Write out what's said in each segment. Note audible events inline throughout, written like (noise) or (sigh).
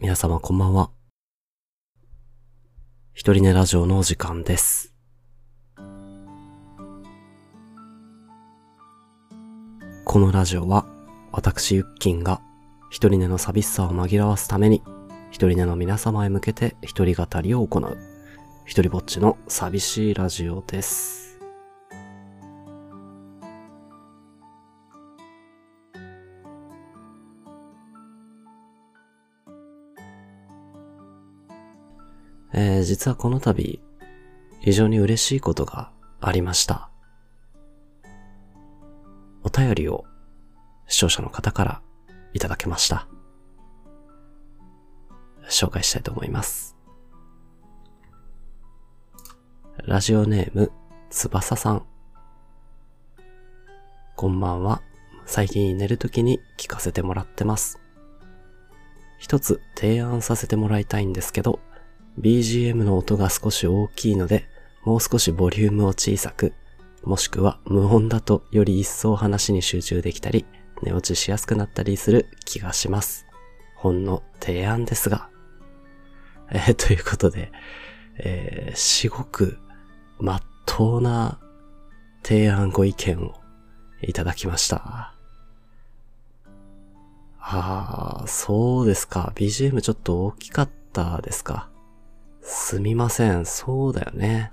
皆様こんばんは。一人寝ラジオのお時間です。このラジオは、私ゆっきんが、一人寝の寂しさを紛らわすために、一人寝の皆様へ向けて一人語りを行う、一人ぼっちの寂しいラジオです。えー、実はこの度、非常に嬉しいことがありました。お便りを視聴者の方からいただけました。紹介したいと思います。ラジオネーム、つばささん。こんばんは。最近寝るときに聞かせてもらってます。一つ提案させてもらいたいんですけど、BGM の音が少し大きいので、もう少しボリュームを小さく、もしくは無音だとより一層話に集中できたり、寝落ちしやすくなったりする気がします。ほんの提案ですが。えーということで、えー、至極、まっとうな提案ご意見をいただきました。あー、そうですか。BGM ちょっと大きかったですか。すみません。そうだよね。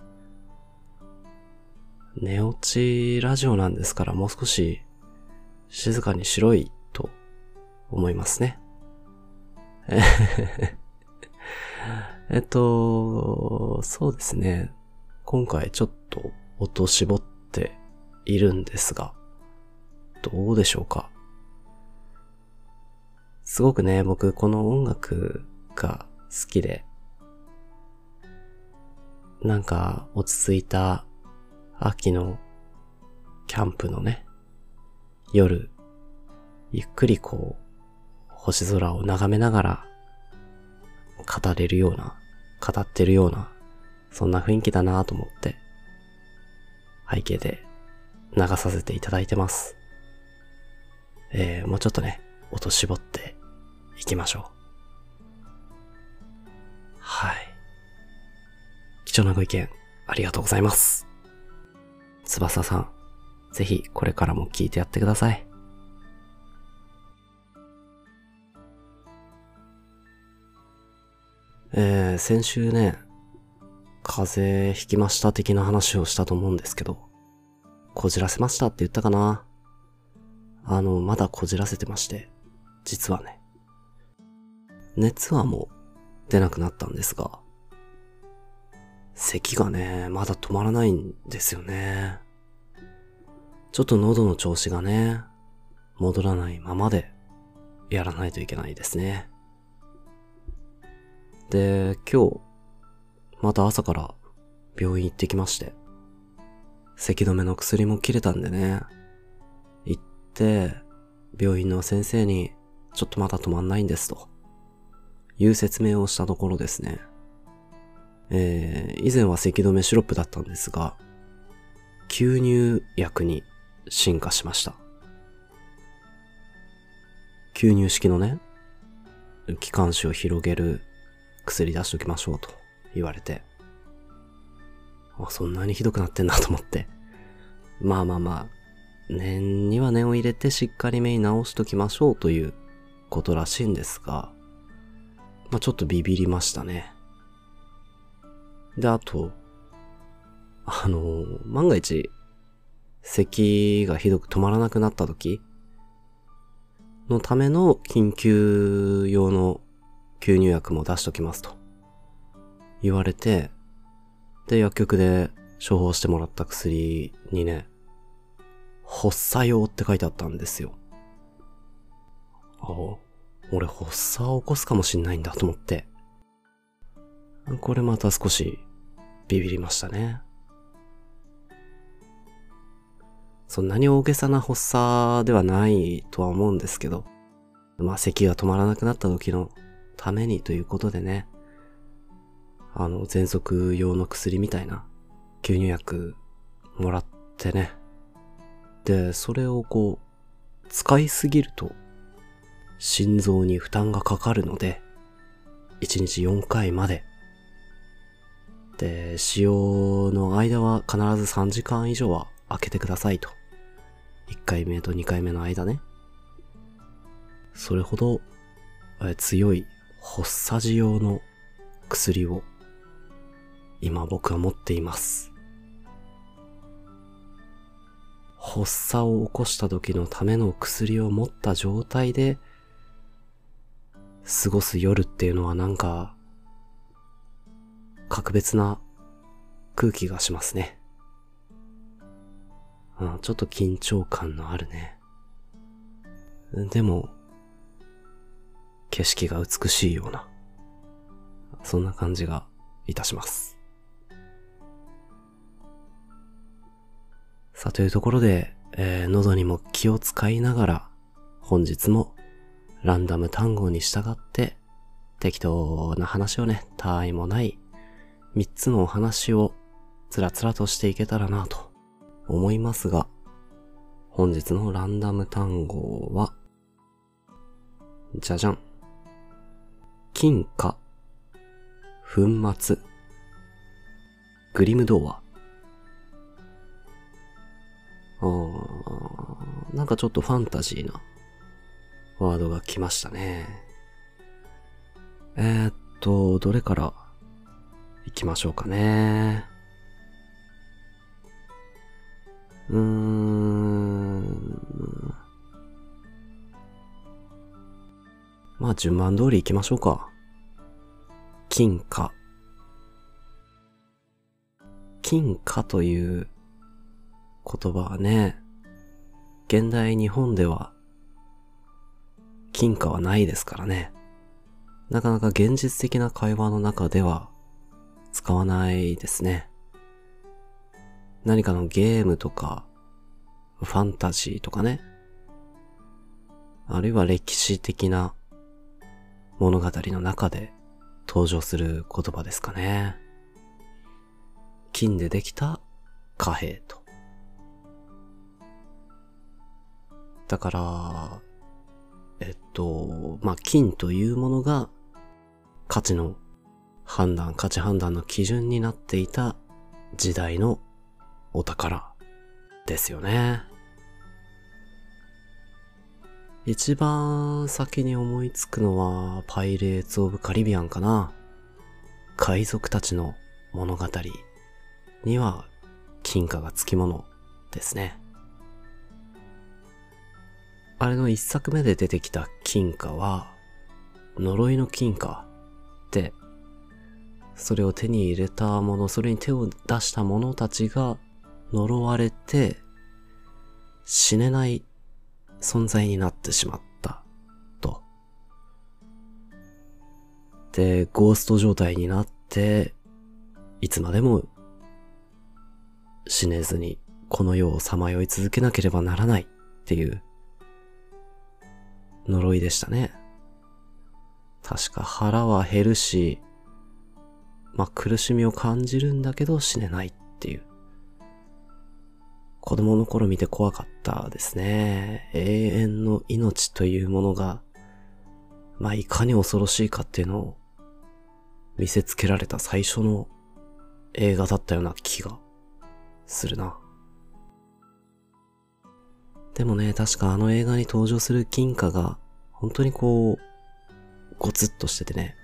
寝落ちラジオなんですからもう少し静かにしろいと思いますね。(laughs) えっと、そうですね。今回ちょっと音絞っているんですが、どうでしょうか？すごくね、僕この音楽が好きで、なんか落ち着いた秋のキャンプのね、夜、ゆっくりこう、星空を眺めながら、語れるような、語ってるような、そんな雰囲気だなと思って、背景で流させていただいてます。えー、もうちょっとね、音絞っていきましょう。はい。貴重なご意見、ありがとうございます。翼さん、ぜひこれからも聞いてやってください。えー、先週ね、風邪ひきました的な話をしたと思うんですけど、こじらせましたって言ったかな？あの、まだこじらせてまして、実はね、熱はもう出なくなったんですが、咳がね、まだ止まらないんですよね。ちょっと喉の調子がね、戻らないままでやらないといけないですね。で、今日、また朝から病院行ってきまして、咳止めの薬も切れたんでね、行って、病院の先生に、ちょっとまだ止まんないんですと、いう説明をしたところですね。えー、以前は咳止めシロップだったんですが、吸入薬に進化しました。吸入式のね、気管支を広げる薬出しときましょうと言われて、あ、そんなにひどくなってんだと思って。まあまあまあ、念には念を入れてしっかり目に直しときましょうということらしいんですが、まあちょっとビビりましたね。で、あと、あの、万が一、咳がひどく止まらなくなった時のための緊急用の吸入薬も出しときますと言われて、で、薬局で処方してもらった薬にね、発作用って書いてあったんですよ。あ、俺発作を起こすかもしんないんだと思って、これまた少しビビりましたね。そんなに大げさな発作ではないとは思うんですけど、まあ咳が止まらなくなった時のためにということでね、あの、喘息用の薬みたいな吸入薬もらってね。で、それをこう、使いすぎると心臓に負担がかかるので、1日4回まで。で、使用の間は必ず3時間以上は空けてくださいと。1回目と2回目の間ね。それほど強い発作時用の薬を今僕は持っています。発作を起こした時のための薬を持った状態で過ごす夜っていうのはなんか格別な空気がしますね。うん、ちょっと緊張感のあるね。でも、景色が美しいような、そんな感じがいたします。さあ、というところで、えー、喉にも気を使いながら、本日もランダム単語に従って適当な話をね、他愛もない三つのお話をつらつらとしていけたらなと思いますが、本日のランダム単語は、じゃじゃん。金貨、粉末、グリム童話。あー、なんかちょっとファンタジーなワードが来ましたね。えー、っと、どれから行きましょうかね。うーん。まあ順番通り行きましょうか。金貨。金貨という言葉はね、現代日本では金貨はないですからね。なかなか現実的な会話の中では使わないですね。何かのゲームとか、ファンタジーとかね。あるいは歴史的な物語の中で登場する言葉ですかね。金でできた貨幣と。だから、えっと、まあ、金というものが価値の判断、価値判断の基準になっていた時代のお宝ですよね。一番先に思いつくのはパイレーツ・オブ・カリビアンかな。海賊たちの物語には金貨がつきものですね。あれの一作目で出てきた金貨は、呪いの金貨って、それを手に入れたもの、それに手を出した者たちが呪われて、死ねない存在になってしまった、と。で、ゴースト状態になって、いつまでも死ねずにこの世をさまよい続けなければならないっていう呪いでしたね。確か腹は減るし、まあ、苦しみを感じるんだけど死ねないっていう。子供の頃見て怖かったですね。永遠の命というものが、まあ、いかに恐ろしいかっていうのを見せつけられた最初の映画だったような気がするな。でもね、確かあの映画に登場する金貨が、本当にこう、ゴツッとしててね、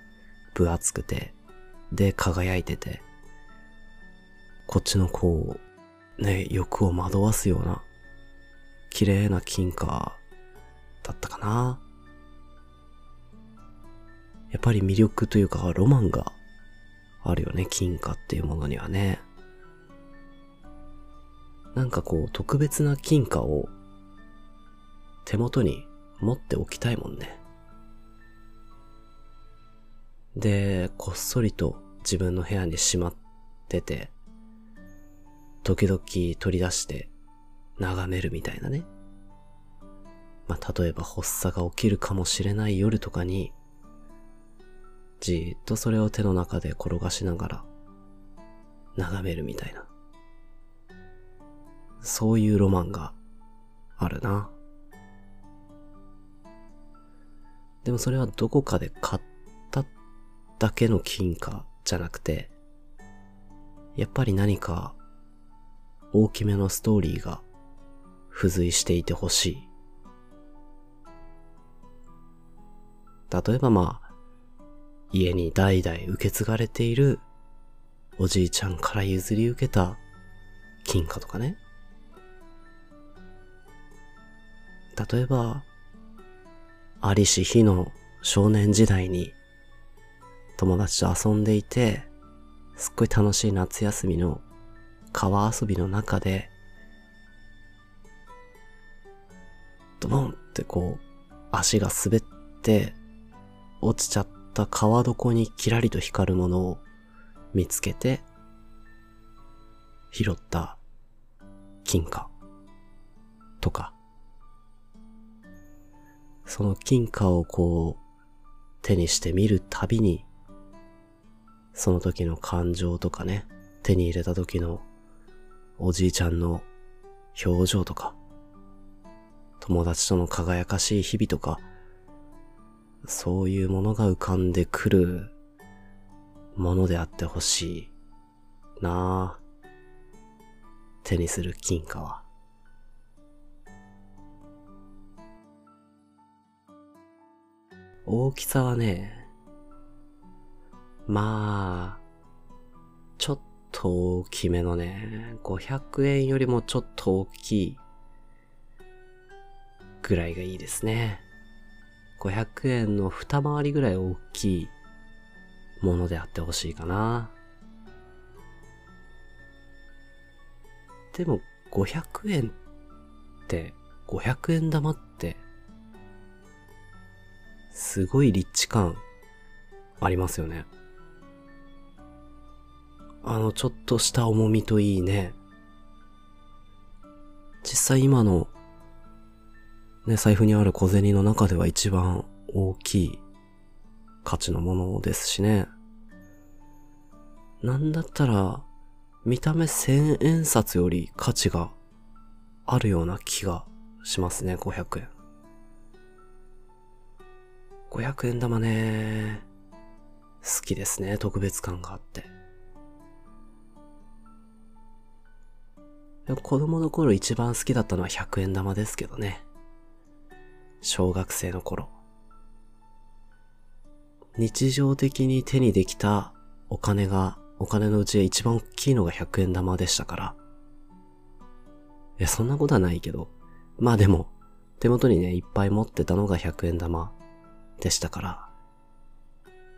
分厚くて、で、輝いてて、こっちのこう、ね、欲を惑わすような、綺麗な金貨だったかな。やっぱり魅力というか、ロマンがあるよね、金貨っていうものにはね。なんかこう、特別な金貨を手元に持っておきたいもんね。で、こっそりと自分の部屋にしまってて、時々取り出して眺めるみたいなね。まあ、例えば発作が起きるかもしれない夜とかに、じーっとそれを手の中で転がしながら、眺めるみたいな。そういうロマンがあるな。でもそれはどこかで買ったっだけの金貨じゃなくて、やっぱり何か大きめのストーリーが付随していてほしい。例えばまあ、家に代々受け継がれているおじいちゃんから譲り受けた金貨とかね。例えば、ありし日の少年時代に友達と遊んでいて、すっごい楽しい夏休みの川遊びの中で、ドボンってこう、足が滑って、落ちちゃった川床にキラリと光るものを見つけて、拾った金貨とか、その金貨をこう手にして見るたびに、その時の感情とかね、手に入れた時のおじいちゃんの表情とか、友達との輝かしい日々とか、そういうものが浮かんでくるものであってほしいなぁ。手にする金貨は。大きさはね、まあ、ちょっと大きめのね、500円よりもちょっと大きいぐらいがいいですね。500円の二回りぐらい大きいものであってほしいかな。でも500円って、500円玉って、すごい立地感ありますよね。あのちょっとした重みといいね。実際今のね、財布にある小銭の中では一番大きい価値のものですしね。なんだったら、見た目千円札より価値があるような気がしますね、500円。500円玉ね、好きですね、特別感があって。子供の頃一番好きだったのは100円玉ですけどね。小学生の頃。日常的に手にできたお金が、お金のうちで一番大きいのが100円玉でしたから。いや、そんなことはないけど。まあでも、手元にね、いっぱい持ってたのが100円玉でしたから。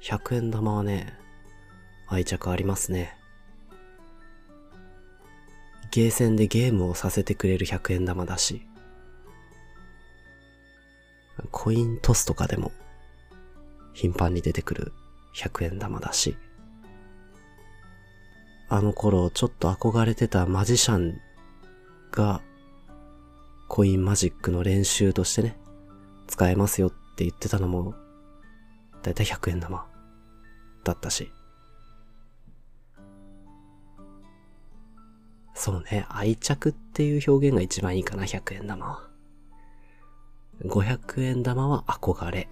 100円玉はね、愛着ありますね。ゲーセンでゲームをさせてくれる100円玉だし。コイントスとかでも頻繁に出てくる100円玉だし、あの頃ちょっと憧れてたマジシャンがコインマジックの練習としてね、使えますよって言ってたのも、だいたい100円玉だったし。そうね、愛着っていう表現が一番いいかな、100円玉。500円玉は憧れ。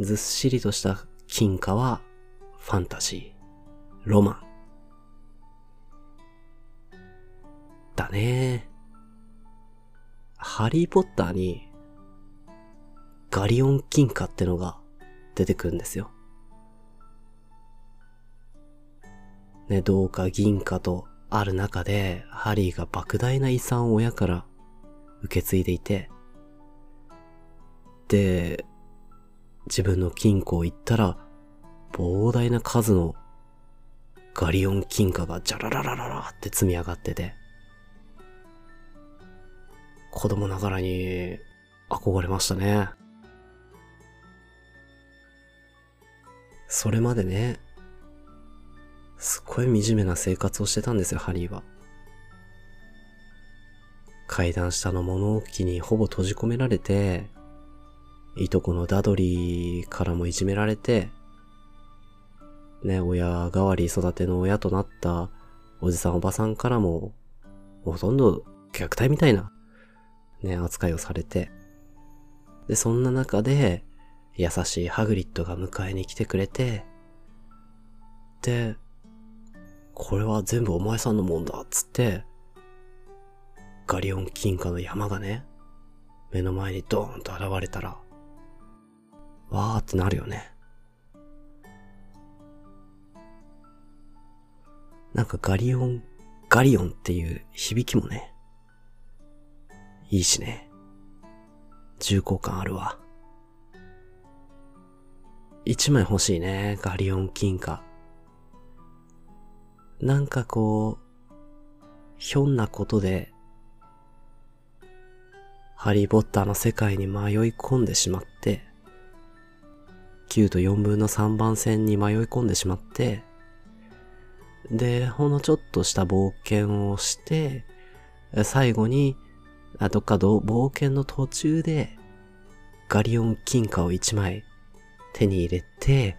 ずっしりとした金貨はファンタジー、ロマン。だねハリーポッターにガリオン金貨ってのが出てくるんですよ。ね、銅貨銀貨とある中で、ハリーが莫大な遺産を親から受け継いでいて、で、自分の金庫を行ったら、膨大な数のガリオン金貨がジャラララララって積み上がってて、子供ながらに憧れましたね。それまでね、すっごい惨めな生活をしてたんですよ、ハリーは。階段下の物置にほぼ閉じ込められて、いとこのダドリーからもいじめられて、ね、親代わり育ての親となったおじさんおばさんからも、ほとんど虐待みたいな、ね、扱いをされて、で、そんな中で、優しいハグリッドが迎えに来てくれて、で、これは全部お前さんのもんだっつって、ガリオン金貨の山がね、目の前にドーンと現れたら、わーってなるよね。なんかガリオン、ガリオンっていう響きもね、いいしね。重厚感あるわ。一枚欲しいね、ガリオン金貨。なんかこう、ひょんなことで、ハリーポッターの世界に迷い込んでしまって、9と4分の3番線に迷い込んでしまって、で、ほんのちょっとした冒険をして、最後に、あ、どっか冒険の途中で、ガリオン金貨を1枚手に入れて、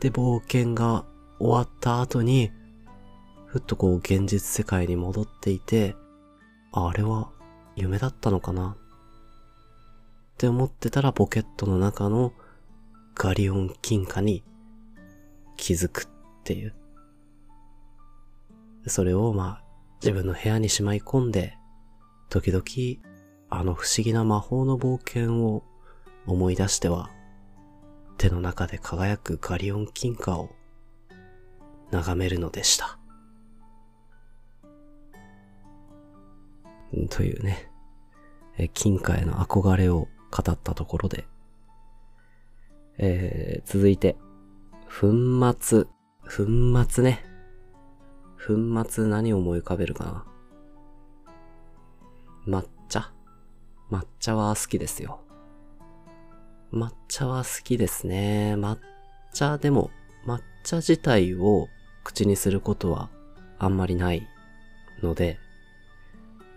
で、冒険が終わった後に、ふっとこう現実世界に戻っていて、あれは夢だったのかな？って思ってたらポケットの中のガリオン金貨に気づくっていう。それをまあ自分の部屋にしまい込んで、時々あの不思議な魔法の冒険を思い出しては、手の中で輝くガリオン金貨を眺めるのでした。というね、金貨への憧れを語ったところで、えー、続いて、粉末、粉末ね。粉末何を思い浮かべるかな抹茶抹茶は好きですよ。抹茶は好きですね。抹茶でも、抹茶自体を口にすることはあんまりないので、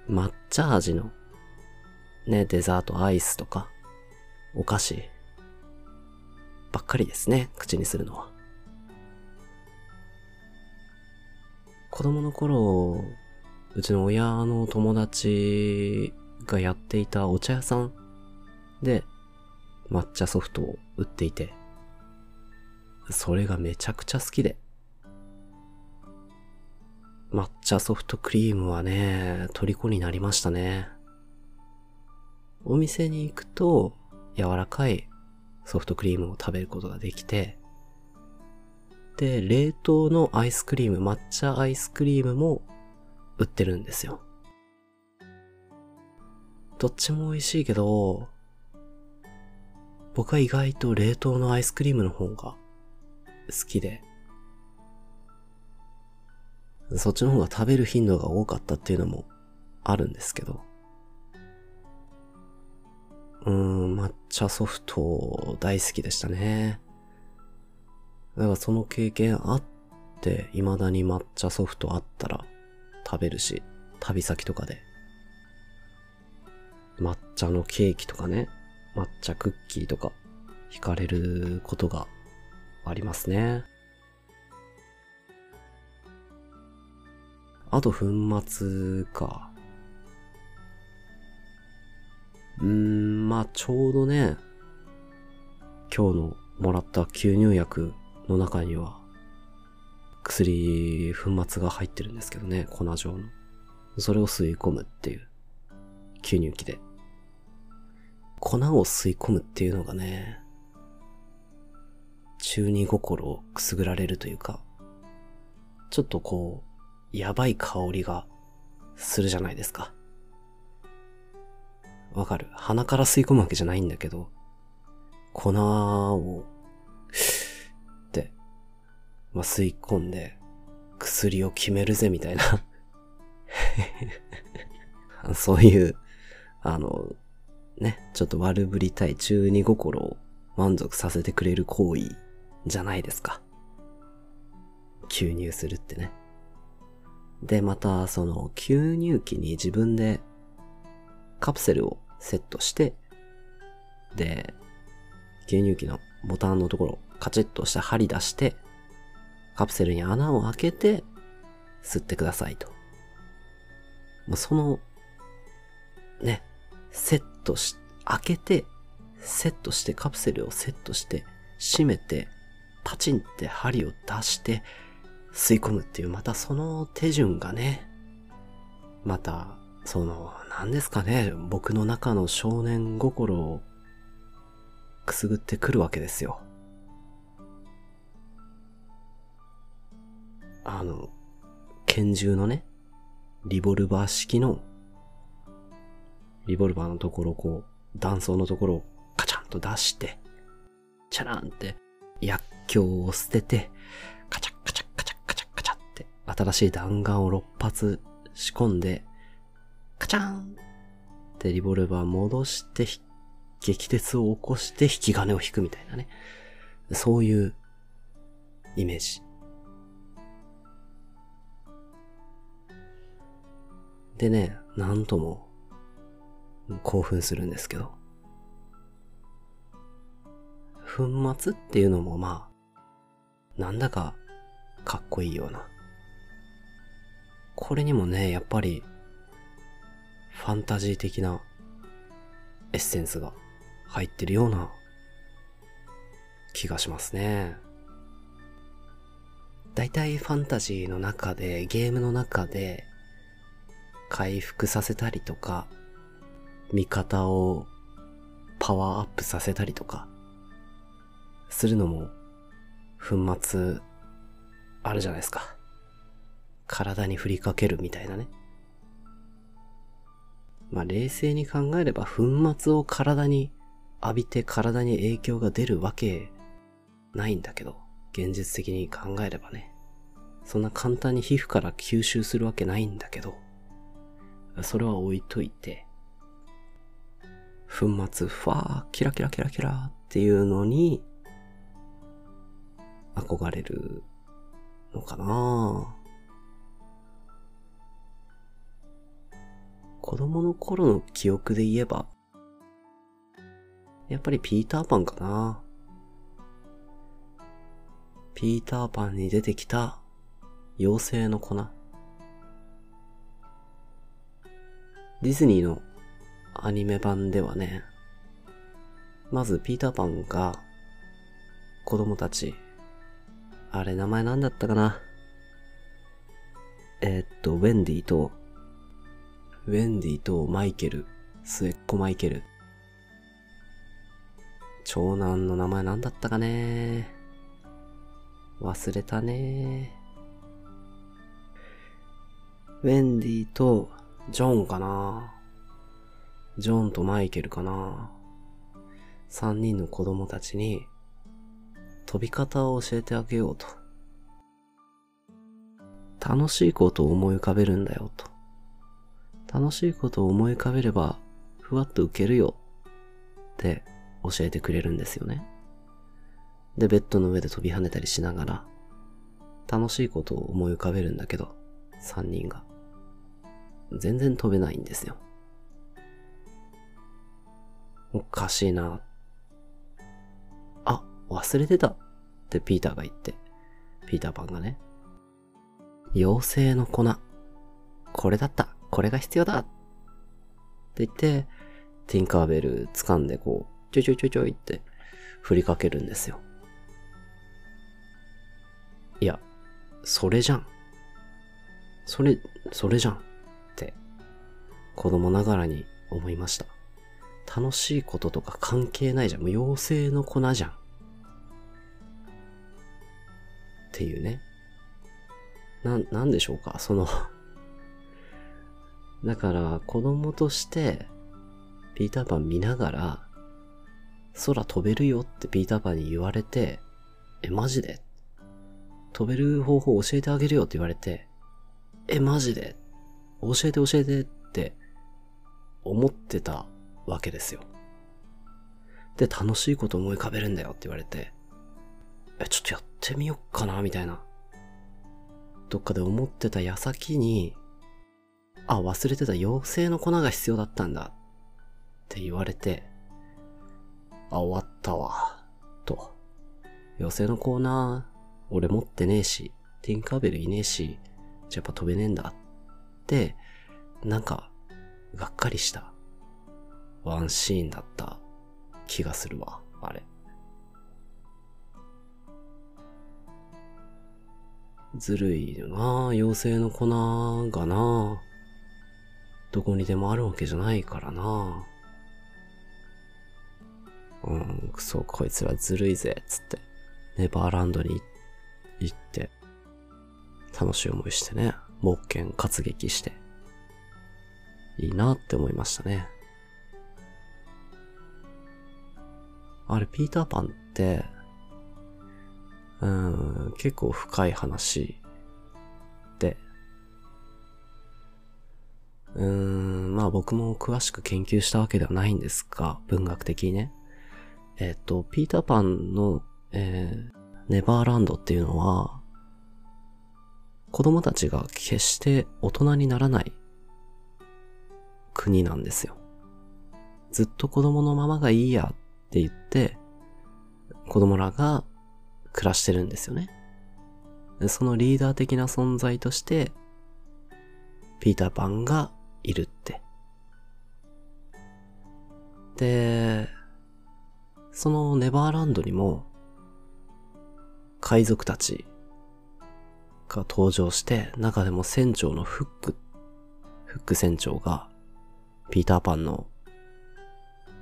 抹茶味のね、デザート、アイスとか、お菓子ばっかりですね、口にするのは。子供の頃、うちの親の友達がやっていたお茶屋さんで抹茶ソフトを売っていて、それがめちゃくちゃ好きで、抹茶ソフトクリームはね、虜になりましたね。お店に行くと、柔らかいソフトクリームを食べることができて、で、冷凍のアイスクリーム、抹茶アイスクリームも売ってるんですよ。どっちも美味しいけど、僕は意外と冷凍のアイスクリームの方が好きで、そっちの方が食べる頻度が多かったっていうのもあるんですけど。うーん、抹茶ソフト大好きでしたね。だからその経験あって、未だに抹茶ソフトあったら食べるし、旅先とかで。抹茶のケーキとかね、抹茶クッキーとか、惹かれることがありますね。あと粉末か。うーん、まあちょうどね、今日のもらった吸入薬の中には、薬、粉末が入ってるんですけどね、粉状の。それを吸い込むっていう、吸入器で。粉を吸い込むっていうのがね、中二心をくすぐられるというか、ちょっとこう、やばい香りがするじゃないですか。わかる？鼻から吸い込むわけじゃないんだけど、粉を、って、まあ、吸い込んで、薬を決めるぜみたいな (laughs) そういう、あの、ね、ちょっと悪ぶりたい中二心を満足させてくれる行為じゃないですか。吸入するってね。で、また、その、吸入器に自分でカプセルをセットして、で、吸入器のボタンのところ、カチッとした針出して、カプセルに穴を開けて、吸ってくださいと。もうその、ね、セットし、開けて、セットして、カプセルをセットして、閉めて、パチンって針を出して、吸い込むっていう、またその手順がね、また、その、何ですかね、僕の中の少年心をくすぐってくるわけですよ。あの、拳銃のね、リボルバー式の、リボルバーのところこう、弾倉のところをカチャンと出して、チャランって薬莢を捨てて、新しい弾丸を6発仕込んで、カチャーンってリボルバー戻して、撃鉄を起こして引き金を引くみたいなね。そういうイメージ。でね、なんとも興奮するんですけど。粉末っていうのもまあ、なんだかかっこいいような。これにもね、やっぱり、ファンタジー的なエッセンスが入ってるような気がしますね。大体ファンタジーの中で、ゲームの中で、回復させたりとか、味方をパワーアップさせたりとか、するのも、粉末、あるじゃないですか。体に振りかけるみたいなね。まあ冷静に考えれば粉末を体に浴びて体に影響が出るわけないんだけど、現実的に考えればね。そんな簡単に皮膚から吸収するわけないんだけど、それは置いといて、粉末、ファー、キラキラキラキラっていうのに、憧れるのかなぁ子供の頃の記憶で言えば、やっぱりピーターパンかなピーターパンに出てきた妖精の粉。ディズニーのアニメ版ではね、まずピーターパンが子供たち、あれ名前なんだったかなえー、っと、ウェンディと、ウェンディとマイケル、末っ子マイケル。長男の名前なんだったかね忘れたねウェンディとジョンかなジョンとマイケルかな三人の子供たちに飛び方を教えてあげようと。楽しいことを思い浮かべるんだよと。楽しいことを思い浮かべれば、ふわっと受けるよって教えてくれるんですよね。で、ベッドの上で飛び跳ねたりしながら、楽しいことを思い浮かべるんだけど、三人が。全然飛べないんですよ。おかしいな。あ、忘れてたってピーターが言って、ピーターパンがね、妖精の粉。これだった。これが必要だって言って、ティンカーベル掴んでこう、ちょいちょいちょいちょいって振りかけるんですよ。いや、それじゃん。それ、それじゃん。って、子供ながらに思いました。楽しいこととか関係ないじゃん。もう妖精の粉じゃん。っていうね。な、なんでしょうか？そのだから子供として、ピーターパン見ながら、空飛べるよってピーターパンに言われて、え、マジで？飛べる方法教えてあげるよって言われて、え、マジで？教えて教えてって思ってたわけですよ。で、楽しいこと思い浮かべるんだよって言われて、え、ちょっとやってみよっかな、みたいな。どっかで思ってた矢先に、あ、忘れてた。妖精の粉が必要だったんだって言われて、あ、終わったわ、と。妖精のコーナー、俺持ってねえし、ティンカーベルいねえし、じゃやっぱ飛べねえんだって、なんか、がっかりした、ワンシーンだった。気がするわ、あれ。ずるいよな妖精の粉がなどこにでもあるわけじゃないからなうん、くそ、こいつらずるいぜ、つって。ネバーランドに行って、楽しい思いしてね、冒険活劇して、いいなって思いましたね。あれ、ピーターパンって、うん、結構深い話うーん、まあ僕も詳しく研究したわけではないんですが、文学的にね。えっ、と、ピーターパンの、えー、ネバーランドっていうのは、子供たちが決して大人にならない国なんですよ。ずっと子供のままがいいやって言って、子供らが暮らしてるんですよね。そのリーダー的な存在として、ピーターパンがいるって。で、そのネバーランドにも、海賊たちが登場して、中でも船長のフック、フック船長が、ピーターパンの、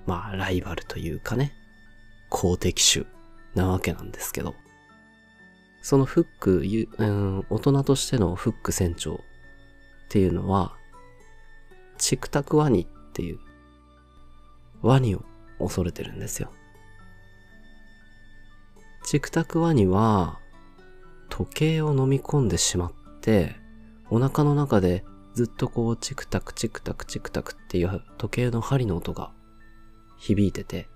まあ、ライバルというかね、公敵種なわけなんですけど、そのフック、うん、大人としてのフック船長っていうのは、チクタクワニっていう、ワニを恐れてるんですよ。チクタクワニは、時計を飲み込んでしまって、お腹の中でずっとこうチクタクチクタクチクタクっていう時計の針の音が響いてて、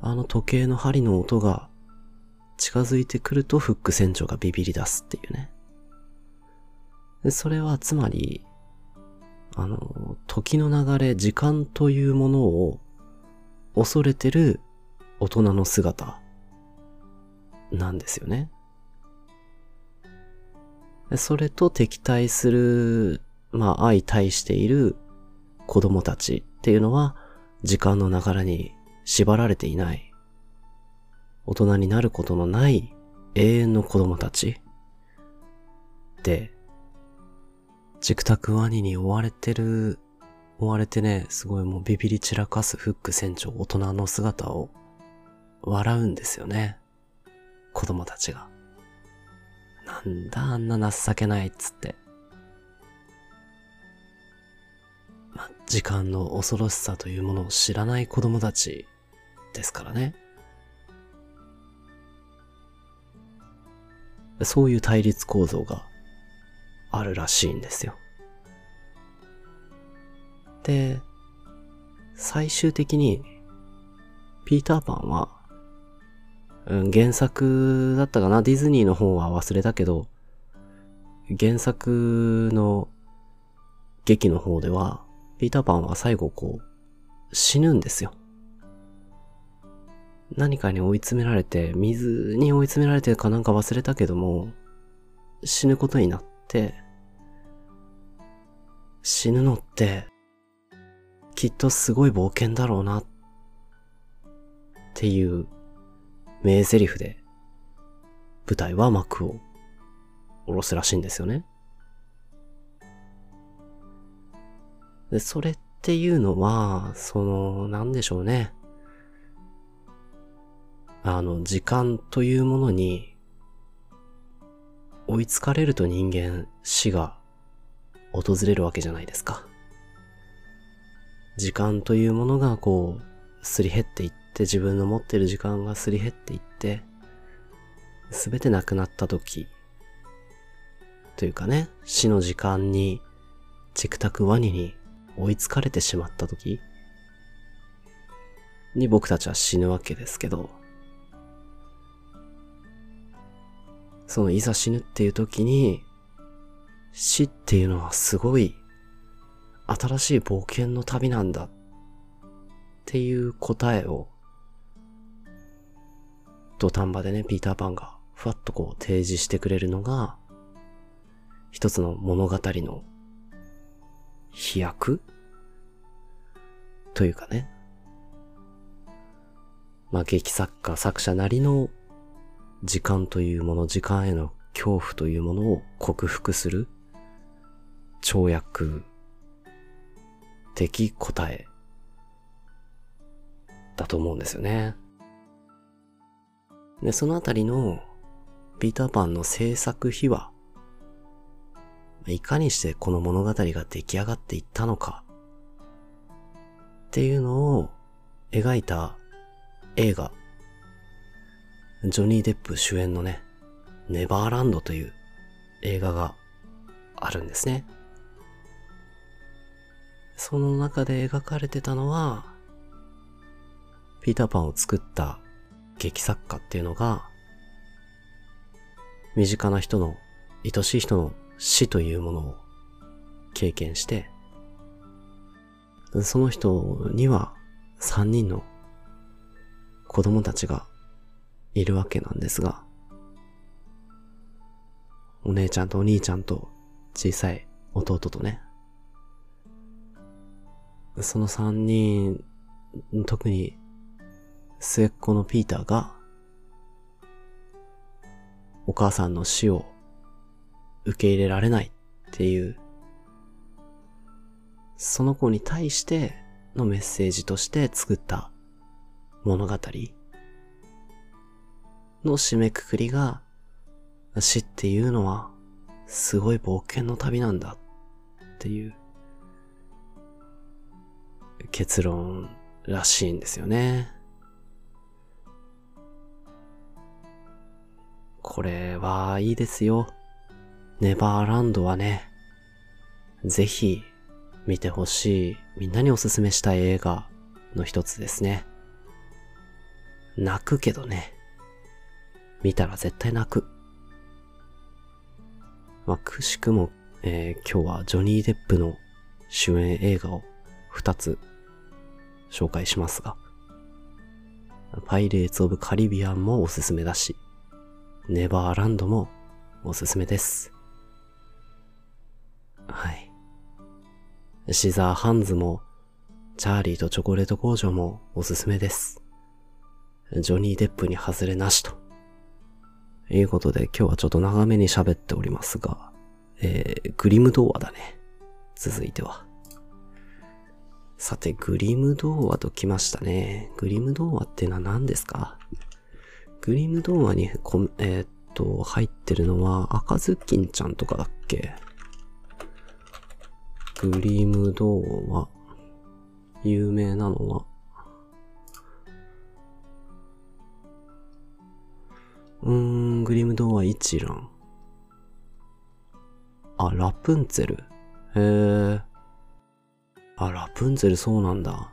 あの時計の針の音が近づいてくるとフック船長がビビり出すっていうね。それはつまり、あの、時の流れ、時間というものを恐れてる大人の姿なんですよね。それと敵対する、まあ相対している子供たちっていうのは時間の流れに縛られていない。大人になることのない永遠の子供たち。で、ジクタクワニに追われてる、追われてね、すごいもうビビり散らかすフック船長大人の姿を笑うんですよね。子供たちが。なんだあんな情けないっつって。ま時間の恐ろしさというものを知らない子供たちですからね。そういう対立構造があるらしいんですよ。で、最終的に、ピーターパンは、うん、原作だったかな？ディズニーの方は忘れたけど、原作の劇の方では、ピーターパンは最後こう、死ぬんですよ。何かに追い詰められて、水に追い詰められてるかなんか忘れたけども、死ぬことになって、死ぬのって、きっとすごい冒険だろうな、っていう名台詞で、舞台は幕を下ろすらしいんですよね。で、それっていうのは、その、なんでしょうね。あの、時間というものに、追いつかれると人間、死が訪れるわけじゃないですか。時間というものがこう、すり減っていって自分の持ってる時間がすり減っていって、すべてなくなった時、というかね、死の時間に、チクタクワニに追いつかれてしまった時に僕たちは死ぬわけですけど、そのいざ死ぬっていう時に、死っていうのはすごい新しい冒険の旅なんだっていう答えを土壇場でね、ピーターパンがふわっとこう提示してくれるのが一つの物語の飛躍？というかね、まあ劇作家、作者なりの時間というもの、時間への恐怖というものを克服する跳躍的答え。だと思うんですよね。で、そのあたりのピーターパンの制作秘話、いかにしてこの物語が出来上がっていったのか。っていうのを描いた映画、ジョニー・デップ主演のね、ネバーランドという映画があるんですね。その中で描かれてたのは、ピーターパンを作った劇作家っていうのが、身近な人の、愛しい人の死というものを経験して、その人には三人の子供たちがいるわけなんですが、お姉ちゃんとお兄ちゃんと小さい弟とね、その三人、特に末っ子のピーターが、お母さんの死を受け入れられないっていう、その子に対してのメッセージとして作った物語。の締めくくりが、死っていうのはすごい冒険の旅なんだっていう結論らしいんですよね。これはいいですよ。ネバーランドはね、ぜひ見てほしい、みんなにおすすめしたい映画の一つですね。泣くけどね。見たら絶対泣く。まあ、くしくも、えー、今日はジョニー・デップの主演映画を二つ紹介しますが、パイレーツ・オブ・カリビアンもおすすめだし、ネバーランドもおすすめです。はい。シザーハンズも、チャーリーとチョコレート工場もおすすめです。ジョニー・デップに外れなしと。いうことで今日はちょっと長めに喋っておりますが、えー、グリム童話だね。続いては。さて、グリム童話と来ましたね。グリム童話ってのは何ですか？グリム童話に、えー、っと、入ってるのは赤ずきんちゃんとかだっけ？グリム童話。有名なのは。うーん、グリム童話一覧。あ、ラプンツェル？へえ。あ、ラプンツェルそうなんだ。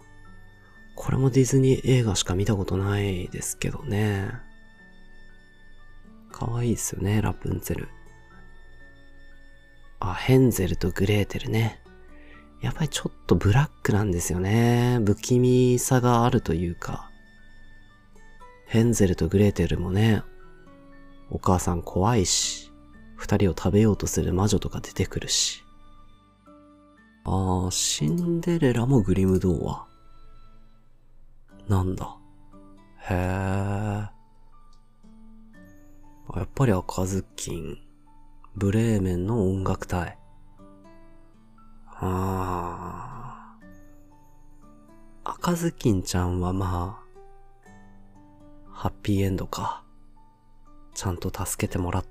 これもディズニー映画しか見たことないですけどね。かわいいっすよね、ラプンツェル。あ、ヘンゼルとグレーテルね。やっぱりちょっとブラックなんですよね。不気味さがあるというか。ヘンゼルとグレーテルもね、お母さん怖いし、二人を食べようとする魔女とか出てくるし。あー、シンデレラもグリム童話。なんだ？へー。やっぱり赤ずきん。ブレーメンの音楽隊。あー。赤ずきんちゃんはまあ、ハッピーエンドか。ちゃんと助けてもらっ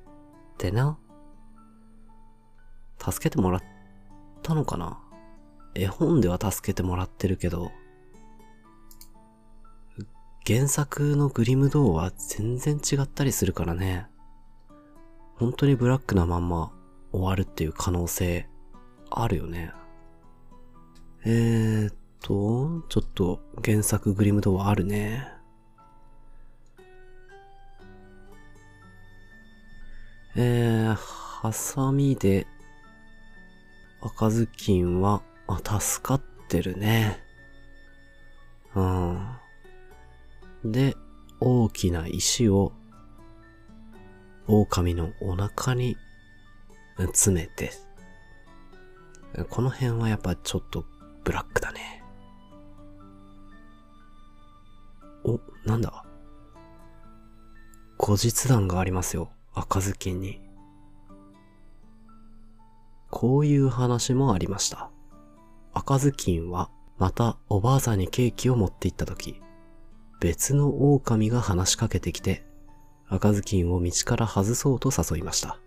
てな。助けてもらったのかな？絵本では助けてもらってるけど、原作のグリム童話全然違ったりするからね。本当にブラックなまんま終わるっていう可能性あるよね。えーっと、ちょっと原作グリム童話あるね。えー、ハサミで赤ずきんはあ、助かってるね。うん。で、大きな石を、狼のお腹に詰めて、この辺はやっぱちょっとブラックだね。お、なんだ？後日談がありますよ。赤ずきんに。こういう話もありました。赤ずきんはまたおばあさんにケーキを持って行った時、別の狼が話しかけてきて、赤ずきんを道から外そうと誘いました。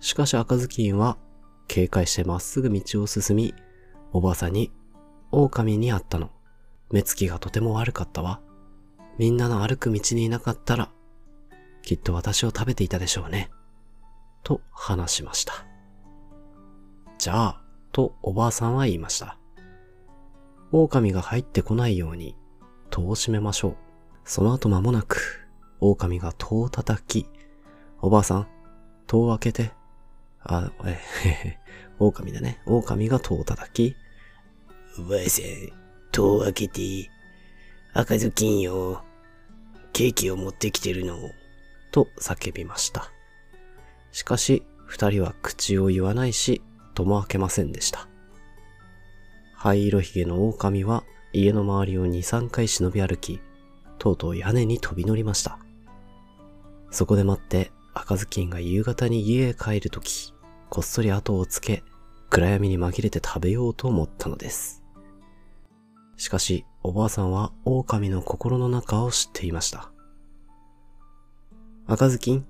しかし赤ずきんは警戒してまっすぐ道を進み、おばあさんに、狼に会ったの。目つきがとても悪かったわ。みんなの歩く道にいなかったら、きっと私を食べていたでしょうね。と話しました。じゃあ、とおばあさんは言いました。狼が入ってこないように戸を閉めましょう。その後間もなく、狼が戸を叩き、おばあさん、戸を開けて、あ、えへへ、(laughs) 狼だね。狼が戸を叩き、おばあさん、戸を開けて、赤ずきんよ、ケーキを持ってきてるの。と叫びました。しかし、二人は口を言わないし、戸も開けませんでした。灰色ひげの狼は家の周りを2、3回忍び歩き、とうとう屋根に飛び乗りました。そこで待って赤ずきんが夕方に家へ帰るとき、こっそり後をつけ、暗闇に紛れて食べようと思ったのです。しかし、おばあさんは狼の心の中を知っていました。赤ずきん、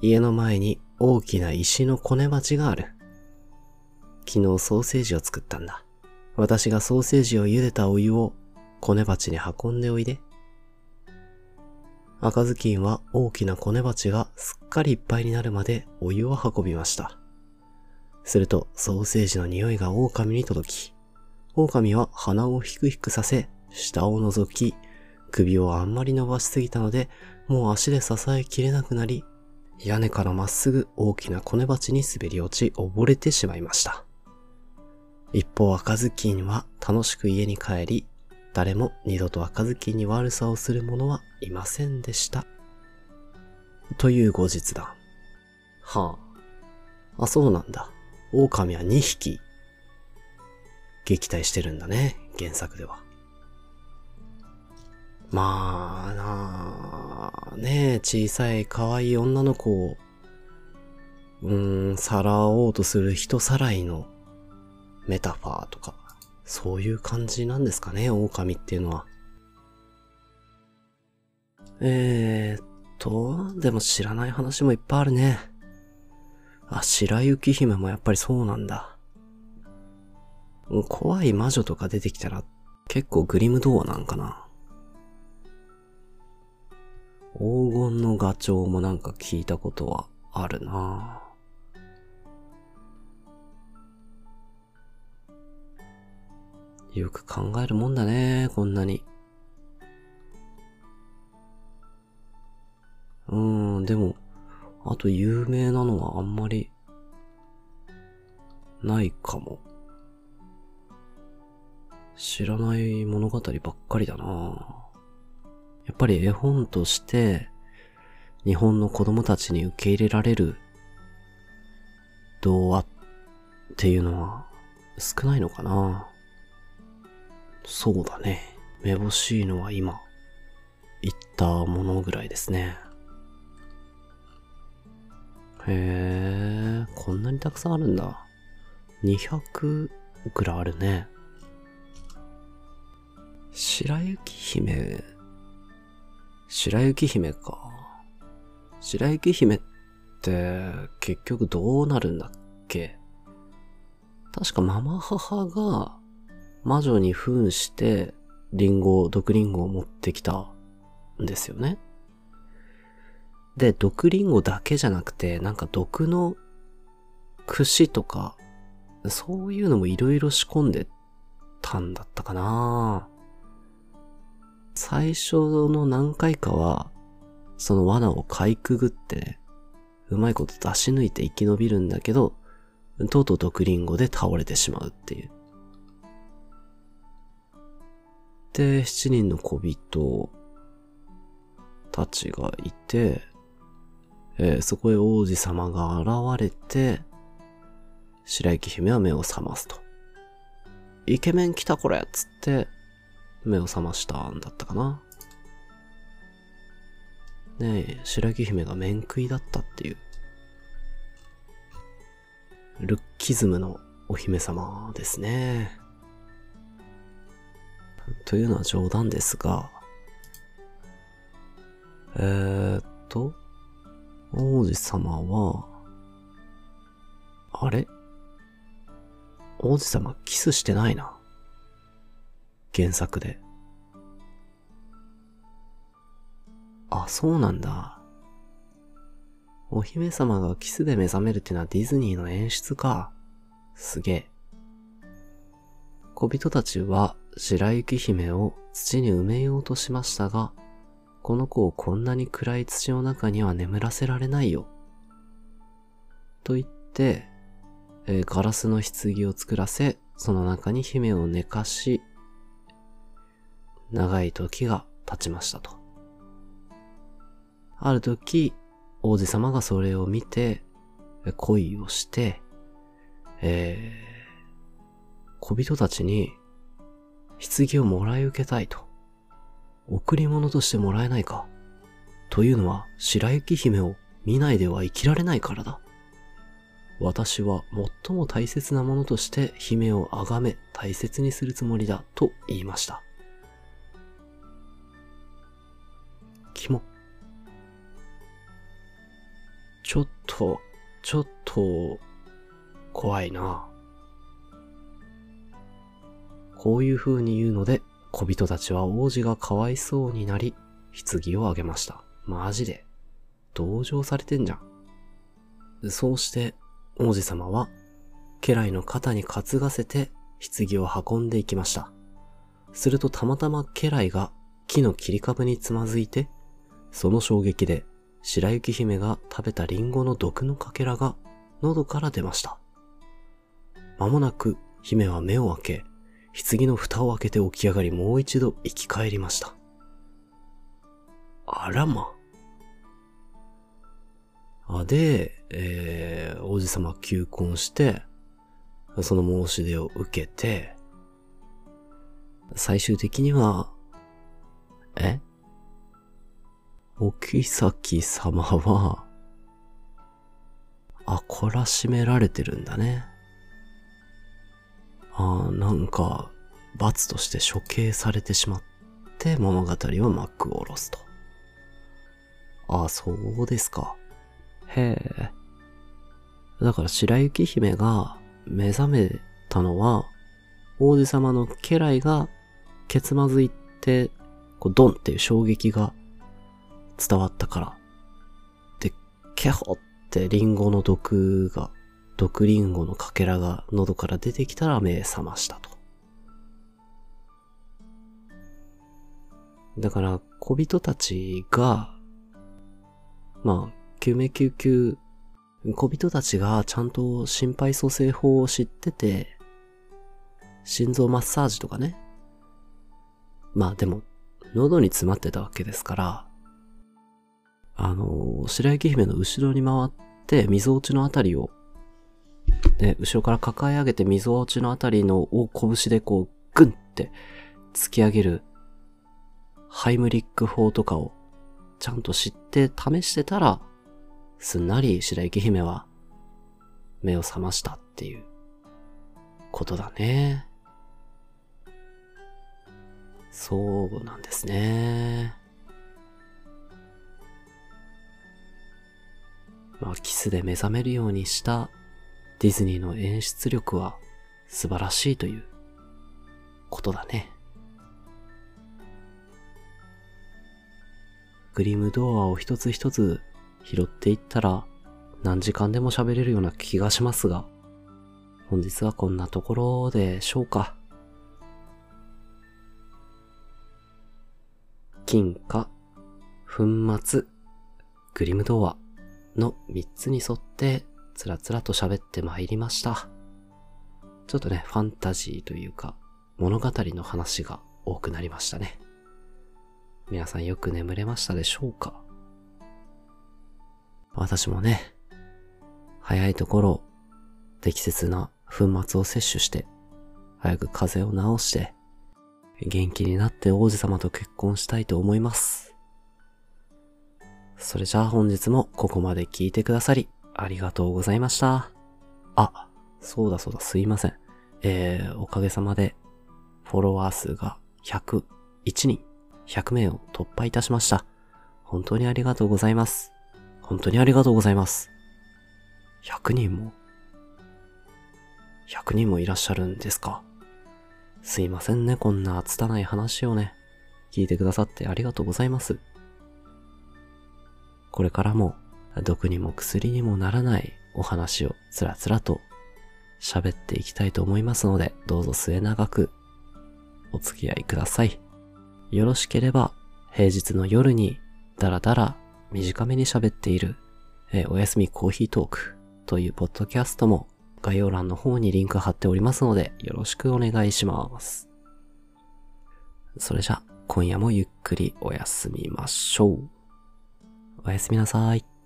家の前に大きな石のコネ鉢がある。昨日ソーセージを作ったんだ。私がソーセージを茹でたお湯をコネ鉢に運んでおいで。赤ずきんは大きなコネ鉢がすっかりいっぱいになるまでお湯を運びました。するとソーセージの匂いが狼に届き、狼は鼻をヒクヒクさせ、下を覗き、首をあんまり伸ばしすぎたので、もう足で支えきれなくなり、屋根からまっすぐ大きなコネ鉢に滑り落ち溺れてしまいました。一方赤ずきんは楽しく家に帰り、誰も二度と赤ずきんに悪さをする者はいませんでした。という後日談。はあ。あ、そうなんだ。狼は2匹、撃退してるんだね、原作では。まあなあ、ねえ、小さい可愛い女の子を、うーん、さらおうとする人さらいのメタファーとか、そういう感じなんですかね、狼っていうのは。えーっと、でも知らない話もいっぱいあるね。あ、白雪姫もやっぱりそうなんだ。怖い魔女とか出てきたら結構グリム童話なんかな。黄金のガチョウもなんか聞いたことはあるなよく考えるもんだね、こんなに。うーん、でも、あと有名なのはあんまり、ないかも。知らない物語ばっかりだなやっぱり絵本として、日本の子供たちに受け入れられる童話っていうのは少ないのかなそうだね。めぼしいのは今言ったものぐらいですね。へえ、こんなにたくさんあるんだ。200ぐらいあるね。白雪姫白雪姫か。白雪姫って結局どうなるんだっけ？確かママ母が魔女に扮してリンゴ、毒リンゴを持ってきたんですよね。で、毒リンゴだけじゃなくて、なんか毒の串とか、そういうのもいろいろ仕込んでたんだったかな最初の何回かは、その罠をかいくぐってね、うまいこと出し抜いて生き延びるんだけど、とうとう毒リンゴで倒れてしまうっていう。で、七人の小人たちがいて、えー、そこへ王子様が現れて、白雪姫は目を覚ますと。イケメン来たこれっつって、目を覚ましたんだったかな。ね白雪姫が面食いだったっていう、ルッキズムのお姫様ですね。というのは冗談ですが、えー、っと、王子様は、あれ？王子様キスしてないな。原作で。あ、そうなんだ。お姫様がキスで目覚めるってのはディズニーの演出か。すげえ。小人たちは白雪姫を土に埋めようとしましたが、この子をこんなに暗い土の中には眠らせられないよ。と言って、えー、ガラスの棺を作らせ、その中に姫を寝かし、長い時が経ちましたと。ある時、王子様がそれを見て、恋をして、えー、小人たちに、棺をもらい受けたいと。贈り物としてもらえないか。というのは、白雪姫を見ないでは生きられないからだ。私は最も大切なものとして姫を崇め大切にするつもりだと言いました。キモ。ちょっと、ちょっと、怖いな。こういう風に言うので、小人たちは王子がかわいそうになり、棺をあげました。マジで。同情されてんじゃん。そうして、王子様は、家来の肩に担がせて、棺を運んでいきました。するとたまたま家来が木の切り株につまずいて、その衝撃で白雪姫が食べたリンゴの毒のかけらが喉から出ました。間もなく姫は目を開け、棺の蓋を開けて起き上がりもう一度生き返りました。あらま。あ、で、えー、王子様求婚して、その申し出を受けて、最終的には、え？お妃様は、あ、懲らしめられてるんだね。ああ、なんか、罰として処刑されてしまって物語は幕を下ろすと。ああ、そうですか。へえ。だから白雪姫が目覚めたのは、王子様の家来がけつまずいて、こうドンっていう衝撃が伝わったから。で、ケホってリンゴの毒が、毒リンゴのかけらが喉から出てきたら目覚ましたと。だから、小人たちが、まあ、救命救急、小人たちがちゃんと心肺蘇生法を知ってて、心臓マッサージとかね。まあでも、喉に詰まってたわけですから、あの、白雪姫の後ろに回って、溝落ちのあたりを、ね、後ろから抱え上げて溝落ちのあたりのを拳でこう、グンって突き上げる、ハイムリック法とかを、ちゃんと知って試してたら、すんなり白雪姫は、目を覚ましたっていう、ことだね。そうなんですね。まあ、キスで目覚めるようにしたディズニーの演出力は素晴らしいということだね。グリムドアを一つ一つ拾っていったら何時間でも喋れるような気がしますが、本日はこんなところでしょうか。金貨、粉末、グリムドア。の3つに沿ってつらつらと喋ってまいりました。ちょっとね、ファンタジーというか物語の話が多くなりましたね。皆さんよく眠れましたでしょうか？私もね、早いところ適切な粉末を摂取して、早く風邪を治して、元気になって王子様と結婚したいと思います。それじゃあ本日もここまで聞いてくださり、ありがとうございました。あ、そうだそうだ、すいません。えー、おかげさまで、フォロワー数が101人、100名を突破いたしました。本当にありがとうございます。本当にありがとうございます。100人も ?100 人もいらっしゃるんですかすいませんね、こんな拙い話をね、聞いてくださってありがとうございます。これからも、毒にも薬にもならないお話をつらつらと喋っていきたいと思いますので、どうぞ末永くお付き合いください。よろしければ、平日の夜にだらだら短めに喋っている、えーおやすみコーヒートークというポッドキャストも概要欄の方にリンク貼っておりますので、よろしくお願いします。それじゃ、今夜もゆっくりお休みましょう。おやすみなさい。